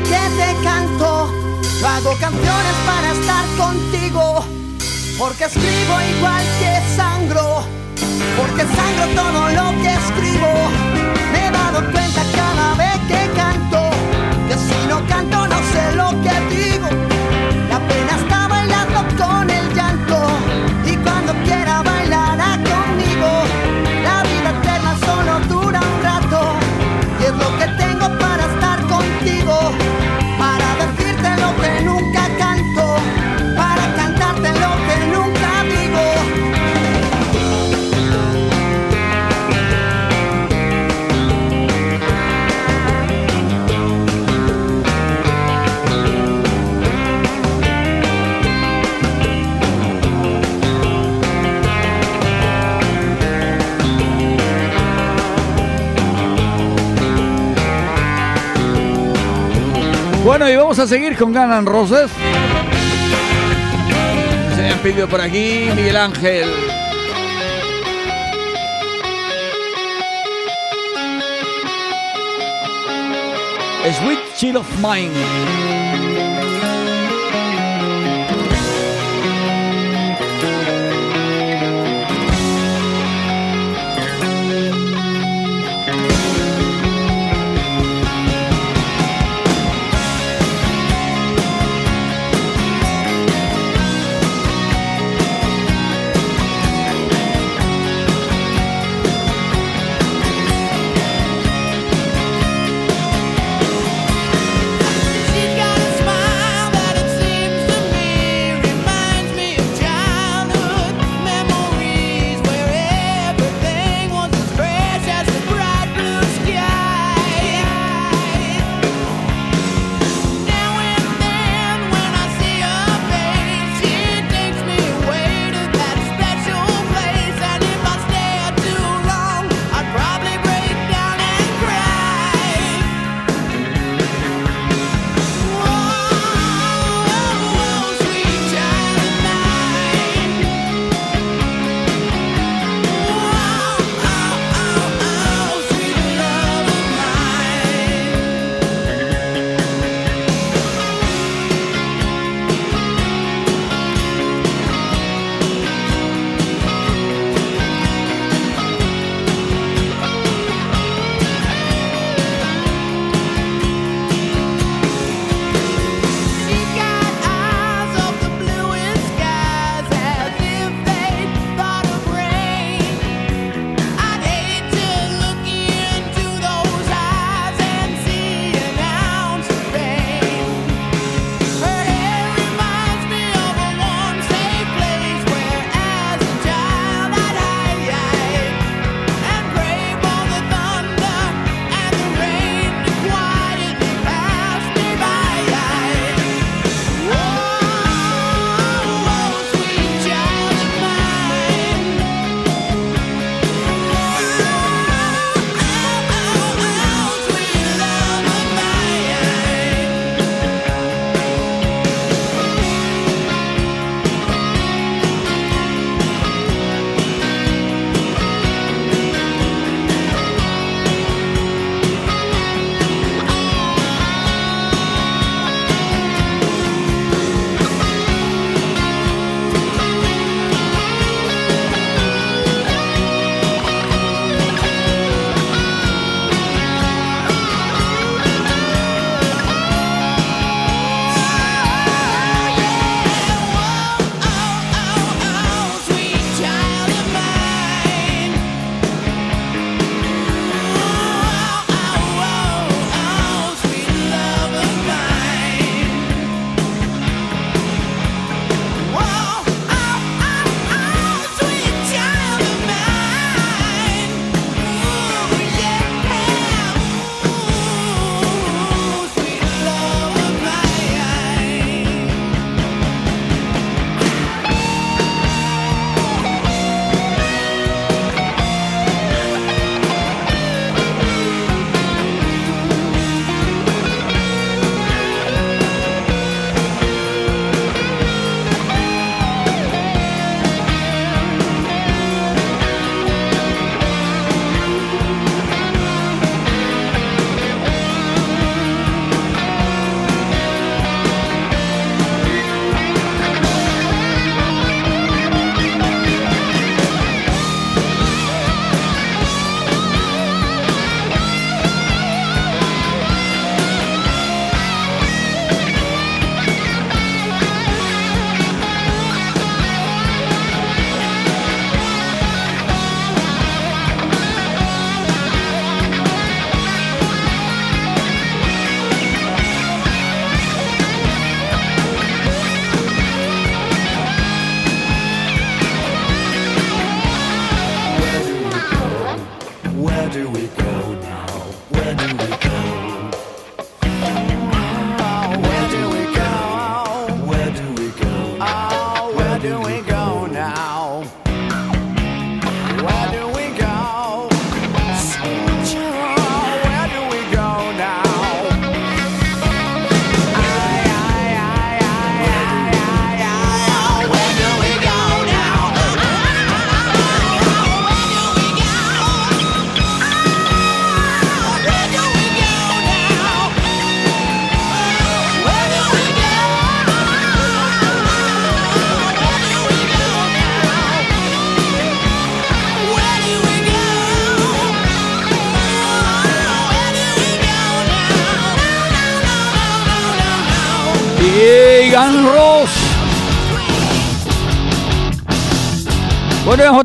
que te canto. Yo hago canciones para estar contigo. Porque escribo igual que sangro. Porque sangro todo lo que escribo. Me he dado cuenta cada vez que canto. Que si no canto no sé lo que digo.
Vamos a seguir con Ganan Roses. Se han pedido por aquí Miguel Ángel. Sweet Chill of Mine.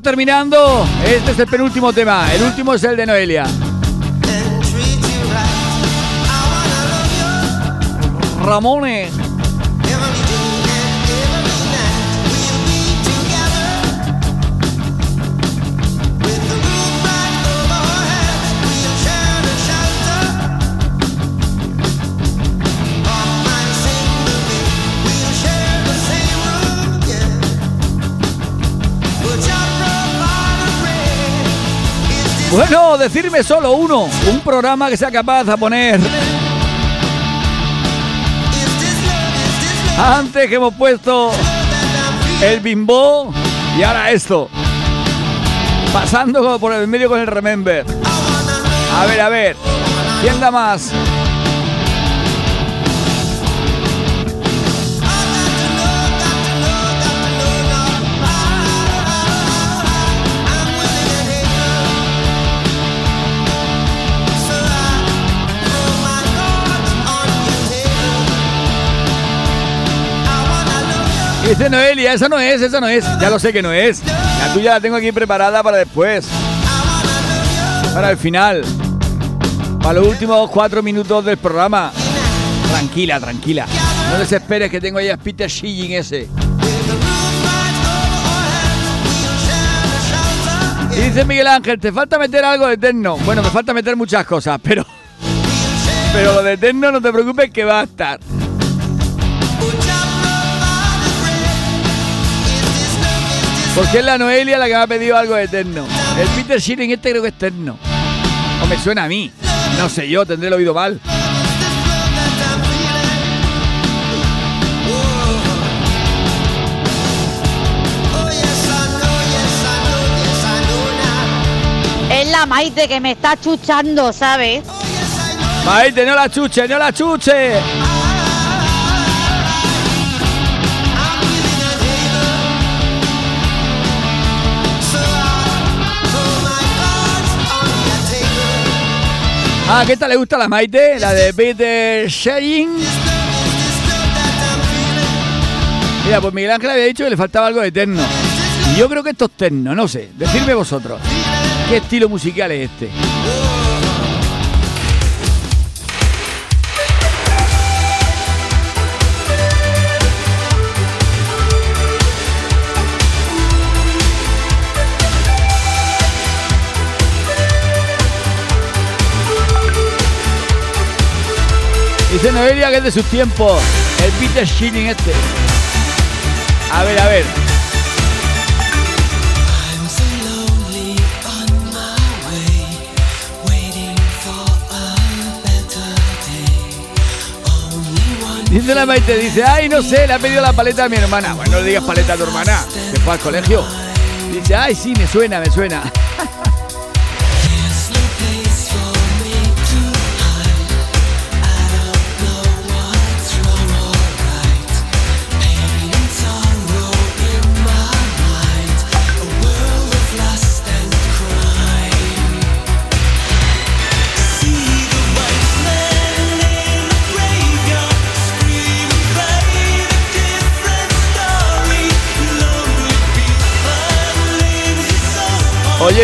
Terminando. Este es el penúltimo tema. El último es el de Noelia. Ramones. Bueno, decirme solo uno. Un programa que sea capaz de poner. Antes que hemos puesto el bimbo y ahora esto. Pasando por el medio con el remember. A ver, a ver. ¿Quién da más? Dice Noelia, esa no es, esa no es. Ya lo sé que no es. La tuya la tengo aquí preparada para después. Para el final. Para los últimos cuatro minutos del programa. Tranquila, tranquila. No desesperes que tengo ahí a Peter ese. Dice Miguel Ángel, te falta meter algo de Eterno. Bueno, me falta meter muchas cosas, pero. Pero lo de Eterno no te preocupes que va a estar. Porque es la Noelia la que me ha pedido algo de eterno. El Peter Shilling este creo que es eterno. O me suena a mí. No sé yo, tendré el oído mal.
Es la Maite que me está chuchando, ¿sabes?
Maite, no la chuche, no la chuche. Ah, ¿qué tal le gusta la Maite? La de Peter Shilling. Mira, pues Miguel Ángel había dicho que le faltaba algo de eterno. Y yo creo que esto es terno, no sé. Decidme vosotros. ¿Qué estilo musical es este? Dice Noelia que es de sus tiempos. El Peter Shilling este. A ver, a ver. Dice la Maite, dice, ay, no sé, le ha pedido la paleta a mi hermana. Bueno, no le digas paleta a tu hermana, que fue al colegio. Dice, ay, sí, me suena, me suena.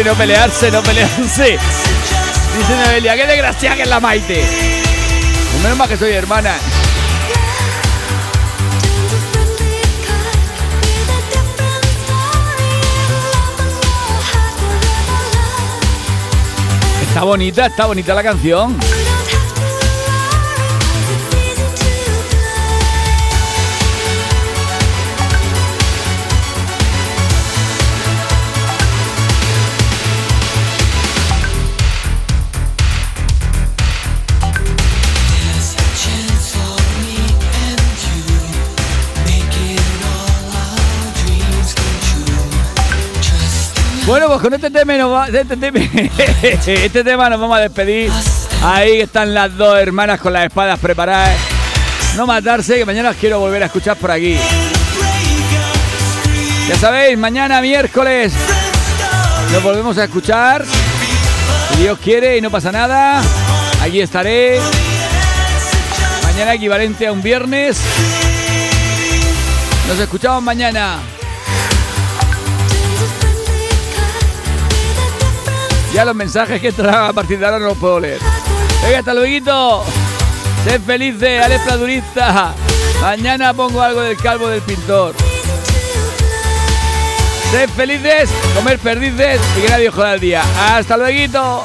No pelearse, no pelearse. Dice Noelia, qué desgracia que es la Maite. Menos mal que soy hermana. Está bonita, está bonita la canción. Bueno, pues con este tema, nos va- este, este tema nos vamos a despedir. Ahí están las dos hermanas con las espadas preparadas. No matarse, que mañana las quiero volver a escuchar por aquí. Ya sabéis, mañana miércoles nos volvemos a escuchar. Si Dios quiere y no pasa nada, aquí estaré. Mañana equivalente a un viernes. Nos escuchamos mañana. Ya los mensajes que entrarán a partir de ahora no los puedo leer. Venga, hasta luego. Sed felices, Alex Pladurista. Mañana pongo algo del calvo del pintor. Sed felices, comer perdices y que nadie joda el día. Hasta luego.